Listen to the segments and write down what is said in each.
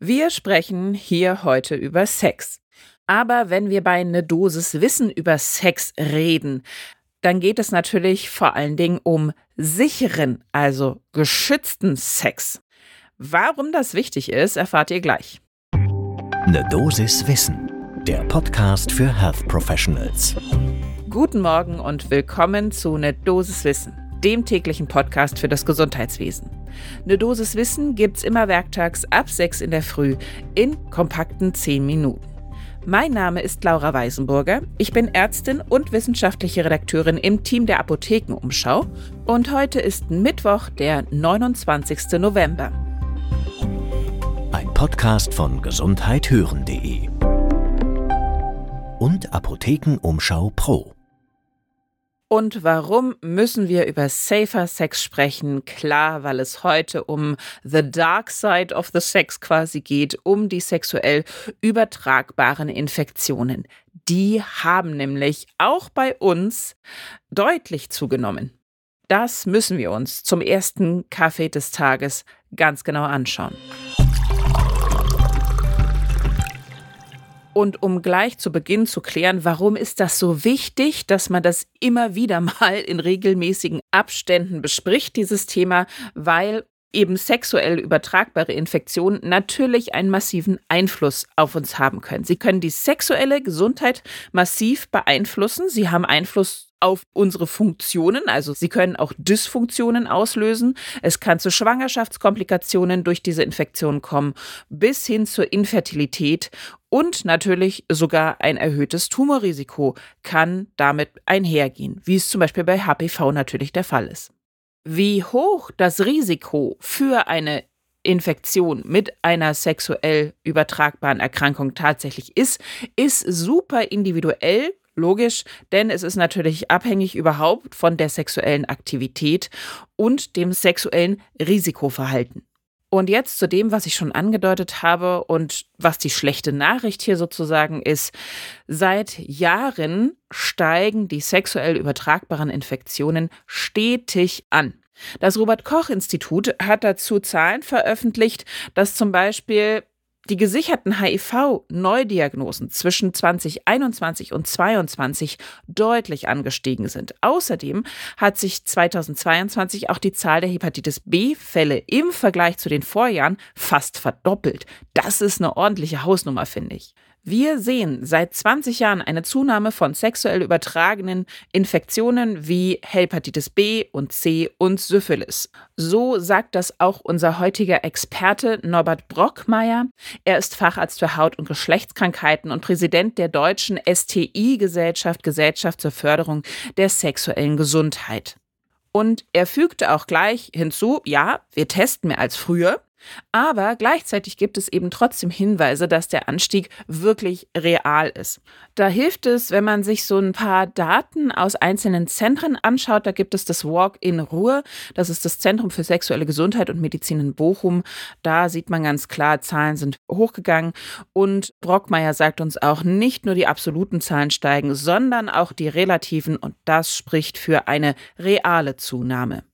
Wir sprechen hier heute über Sex. Aber wenn wir bei einer Dosis Wissen über Sex reden, dann geht es natürlich vor allen Dingen um sicheren, also geschützten Sex. Warum das wichtig ist, erfahrt ihr gleich. Eine Dosis Wissen, der Podcast für Health Professionals. Guten Morgen und willkommen zu Ne Dosis Wissen, dem täglichen Podcast für das Gesundheitswesen. Eine Dosis Wissen gibt's immer werktags ab 6 in der Früh in kompakten 10 Minuten. Mein Name ist Laura Weisenburger. Ich bin Ärztin und wissenschaftliche Redakteurin im Team der Apothekenumschau. Und heute ist Mittwoch, der 29. November. Ein Podcast von gesundheithören.de und Apothekenumschau Pro. Und warum müssen wir über Safer Sex sprechen? Klar, weil es heute um the dark side of the sex quasi geht, um die sexuell übertragbaren Infektionen. Die haben nämlich auch bei uns deutlich zugenommen. Das müssen wir uns zum ersten Kaffee des Tages ganz genau anschauen. Und um gleich zu Beginn zu klären, warum ist das so wichtig, dass man das immer wieder mal in regelmäßigen Abständen bespricht, dieses Thema, weil eben sexuell übertragbare Infektionen natürlich einen massiven Einfluss auf uns haben können. Sie können die sexuelle Gesundheit massiv beeinflussen. Sie haben Einfluss auf unsere Funktionen, also sie können auch Dysfunktionen auslösen. Es kann zu Schwangerschaftskomplikationen durch diese Infektion kommen, bis hin zur Infertilität und natürlich sogar ein erhöhtes Tumorrisiko kann damit einhergehen, wie es zum Beispiel bei HPV natürlich der Fall ist. Wie hoch das Risiko für eine Infektion mit einer sexuell übertragbaren Erkrankung tatsächlich ist, ist super individuell Logisch, denn es ist natürlich abhängig überhaupt von der sexuellen Aktivität und dem sexuellen Risikoverhalten. Und jetzt zu dem, was ich schon angedeutet habe und was die schlechte Nachricht hier sozusagen ist. Seit Jahren steigen die sexuell übertragbaren Infektionen stetig an. Das Robert Koch Institut hat dazu Zahlen veröffentlicht, dass zum Beispiel die gesicherten HIV-Neudiagnosen zwischen 2021 und 2022 deutlich angestiegen sind. Außerdem hat sich 2022 auch die Zahl der Hepatitis B-Fälle im Vergleich zu den Vorjahren fast verdoppelt. Das ist eine ordentliche Hausnummer, finde ich. Wir sehen seit 20 Jahren eine Zunahme von sexuell übertragenen Infektionen wie Hepatitis B und C und Syphilis. So sagt das auch unser heutiger Experte Norbert Brockmeier. Er ist Facharzt für Haut- und Geschlechtskrankheiten und Präsident der deutschen STI-Gesellschaft, Gesellschaft zur Förderung der sexuellen Gesundheit. Und er fügte auch gleich hinzu, ja, wir testen mehr als früher. Aber gleichzeitig gibt es eben trotzdem Hinweise, dass der Anstieg wirklich real ist. Da hilft es, wenn man sich so ein paar Daten aus einzelnen Zentren anschaut. Da gibt es das Walk in Ruhr, das ist das Zentrum für sexuelle Gesundheit und Medizin in Bochum. Da sieht man ganz klar, Zahlen sind hochgegangen. Und Brockmeier sagt uns auch, nicht nur die absoluten Zahlen steigen, sondern auch die relativen. Und das spricht für eine reale Zunahme.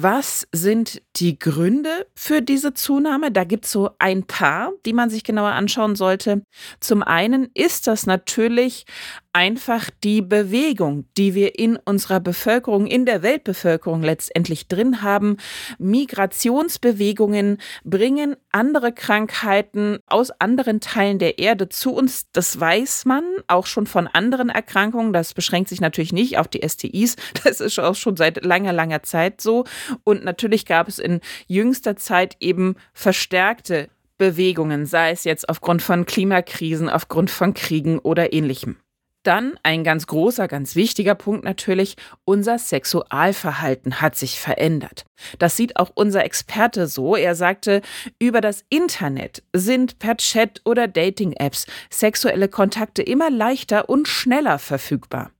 Was sind die Gründe für diese Zunahme? Da gibt es so ein paar, die man sich genauer anschauen sollte. Zum einen ist das natürlich einfach die Bewegung, die wir in unserer Bevölkerung, in der Weltbevölkerung letztendlich drin haben. Migrationsbewegungen bringen andere Krankheiten aus anderen Teilen der Erde zu uns. Das weiß man auch schon von anderen Erkrankungen. Das beschränkt sich natürlich nicht auf die STIs. Das ist auch schon seit langer, langer Zeit so. Und natürlich gab es in jüngster Zeit eben verstärkte Bewegungen, sei es jetzt aufgrund von Klimakrisen, aufgrund von Kriegen oder ähnlichem. Dann ein ganz großer, ganz wichtiger Punkt natürlich, unser Sexualverhalten hat sich verändert. Das sieht auch unser Experte so. Er sagte, über das Internet sind per Chat oder Dating-Apps sexuelle Kontakte immer leichter und schneller verfügbar.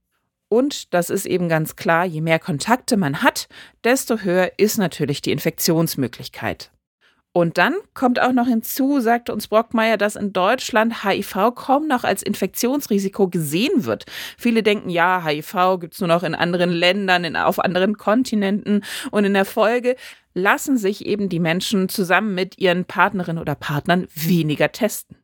Und das ist eben ganz klar, je mehr Kontakte man hat, desto höher ist natürlich die Infektionsmöglichkeit. Und dann kommt auch noch hinzu, sagte uns Brockmeier, dass in Deutschland HIV kaum noch als Infektionsrisiko gesehen wird. Viele denken, ja, HIV gibt es nur noch in anderen Ländern, in, auf anderen Kontinenten. Und in der Folge lassen sich eben die Menschen zusammen mit ihren Partnerinnen oder Partnern weniger testen.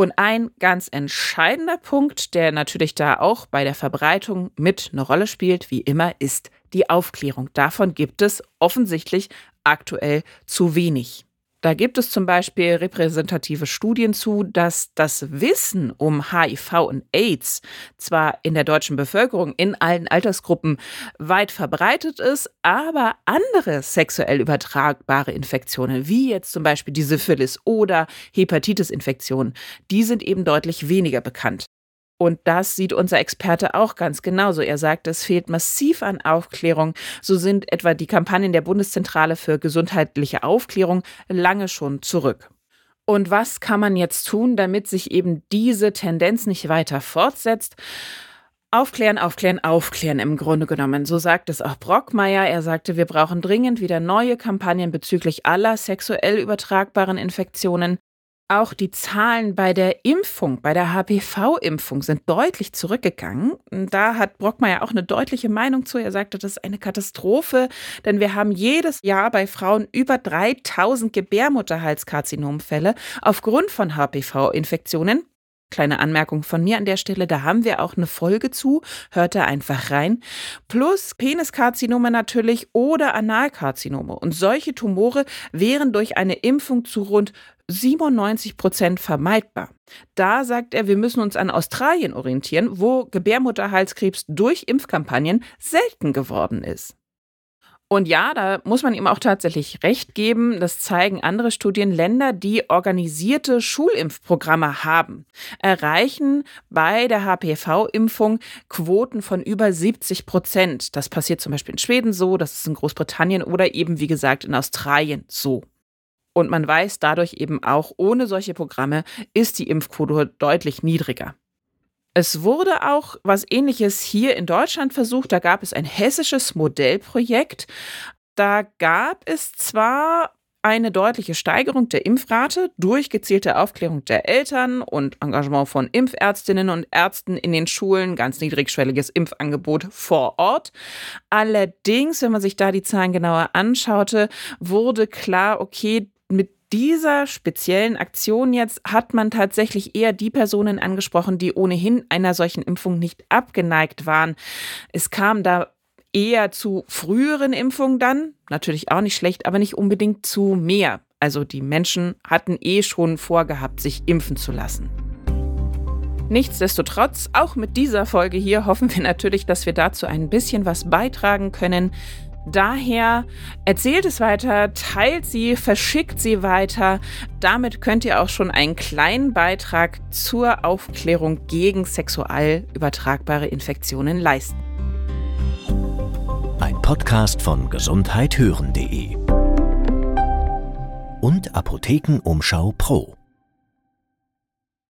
Und ein ganz entscheidender Punkt, der natürlich da auch bei der Verbreitung mit eine Rolle spielt, wie immer, ist die Aufklärung. Davon gibt es offensichtlich aktuell zu wenig. Da gibt es zum Beispiel repräsentative Studien zu, dass das Wissen um HIV und AIDS zwar in der deutschen Bevölkerung in allen Altersgruppen weit verbreitet ist, aber andere sexuell übertragbare Infektionen, wie jetzt zum Beispiel die Syphilis oder Hepatitis-Infektionen, die sind eben deutlich weniger bekannt. Und das sieht unser Experte auch ganz genauso. Er sagt, es fehlt massiv an Aufklärung. So sind etwa die Kampagnen der Bundeszentrale für gesundheitliche Aufklärung lange schon zurück. Und was kann man jetzt tun, damit sich eben diese Tendenz nicht weiter fortsetzt? Aufklären, aufklären, aufklären im Grunde genommen. So sagt es auch Brockmeier. Er sagte, wir brauchen dringend wieder neue Kampagnen bezüglich aller sexuell übertragbaren Infektionen. Auch die Zahlen bei der Impfung, bei der HPV-Impfung sind deutlich zurückgegangen. Da hat Brockmeier auch eine deutliche Meinung zu. Er sagte, das ist eine Katastrophe, denn wir haben jedes Jahr bei Frauen über 3000 Gebärmutterhalskarzinomfälle aufgrund von HPV-Infektionen. Kleine Anmerkung von mir an der Stelle, da haben wir auch eine Folge zu, hört da einfach rein. Plus Peniskarzinome natürlich oder Analkarzinome. Und solche Tumore wären durch eine Impfung zu rund 97 Prozent vermeidbar. Da sagt er, wir müssen uns an Australien orientieren, wo Gebärmutterhalskrebs durch Impfkampagnen selten geworden ist. Und ja, da muss man ihm auch tatsächlich recht geben. Das zeigen andere Studien. Länder, die organisierte Schulimpfprogramme haben, erreichen bei der HPV-Impfung Quoten von über 70 Prozent. Das passiert zum Beispiel in Schweden so, das ist in Großbritannien oder eben, wie gesagt, in Australien so. Und man weiß dadurch eben auch, ohne solche Programme ist die Impfquote deutlich niedriger. Es wurde auch was ähnliches hier in Deutschland versucht. Da gab es ein hessisches Modellprojekt. Da gab es zwar eine deutliche Steigerung der Impfrate durch gezielte Aufklärung der Eltern und Engagement von Impfärztinnen und Ärzten in den Schulen, ganz niedrigschwelliges Impfangebot vor Ort. Allerdings, wenn man sich da die Zahlen genauer anschaute, wurde klar, okay, mit dieser speziellen Aktion jetzt hat man tatsächlich eher die Personen angesprochen, die ohnehin einer solchen Impfung nicht abgeneigt waren. Es kam da eher zu früheren Impfungen dann, natürlich auch nicht schlecht, aber nicht unbedingt zu mehr. Also die Menschen hatten eh schon vorgehabt, sich impfen zu lassen. Nichtsdestotrotz, auch mit dieser Folge hier hoffen wir natürlich, dass wir dazu ein bisschen was beitragen können. Daher erzählt es weiter, teilt sie, verschickt sie weiter. Damit könnt ihr auch schon einen kleinen Beitrag zur Aufklärung gegen sexual übertragbare Infektionen leisten. Ein Podcast von gesundheithören.de und Apothekenumschau Pro.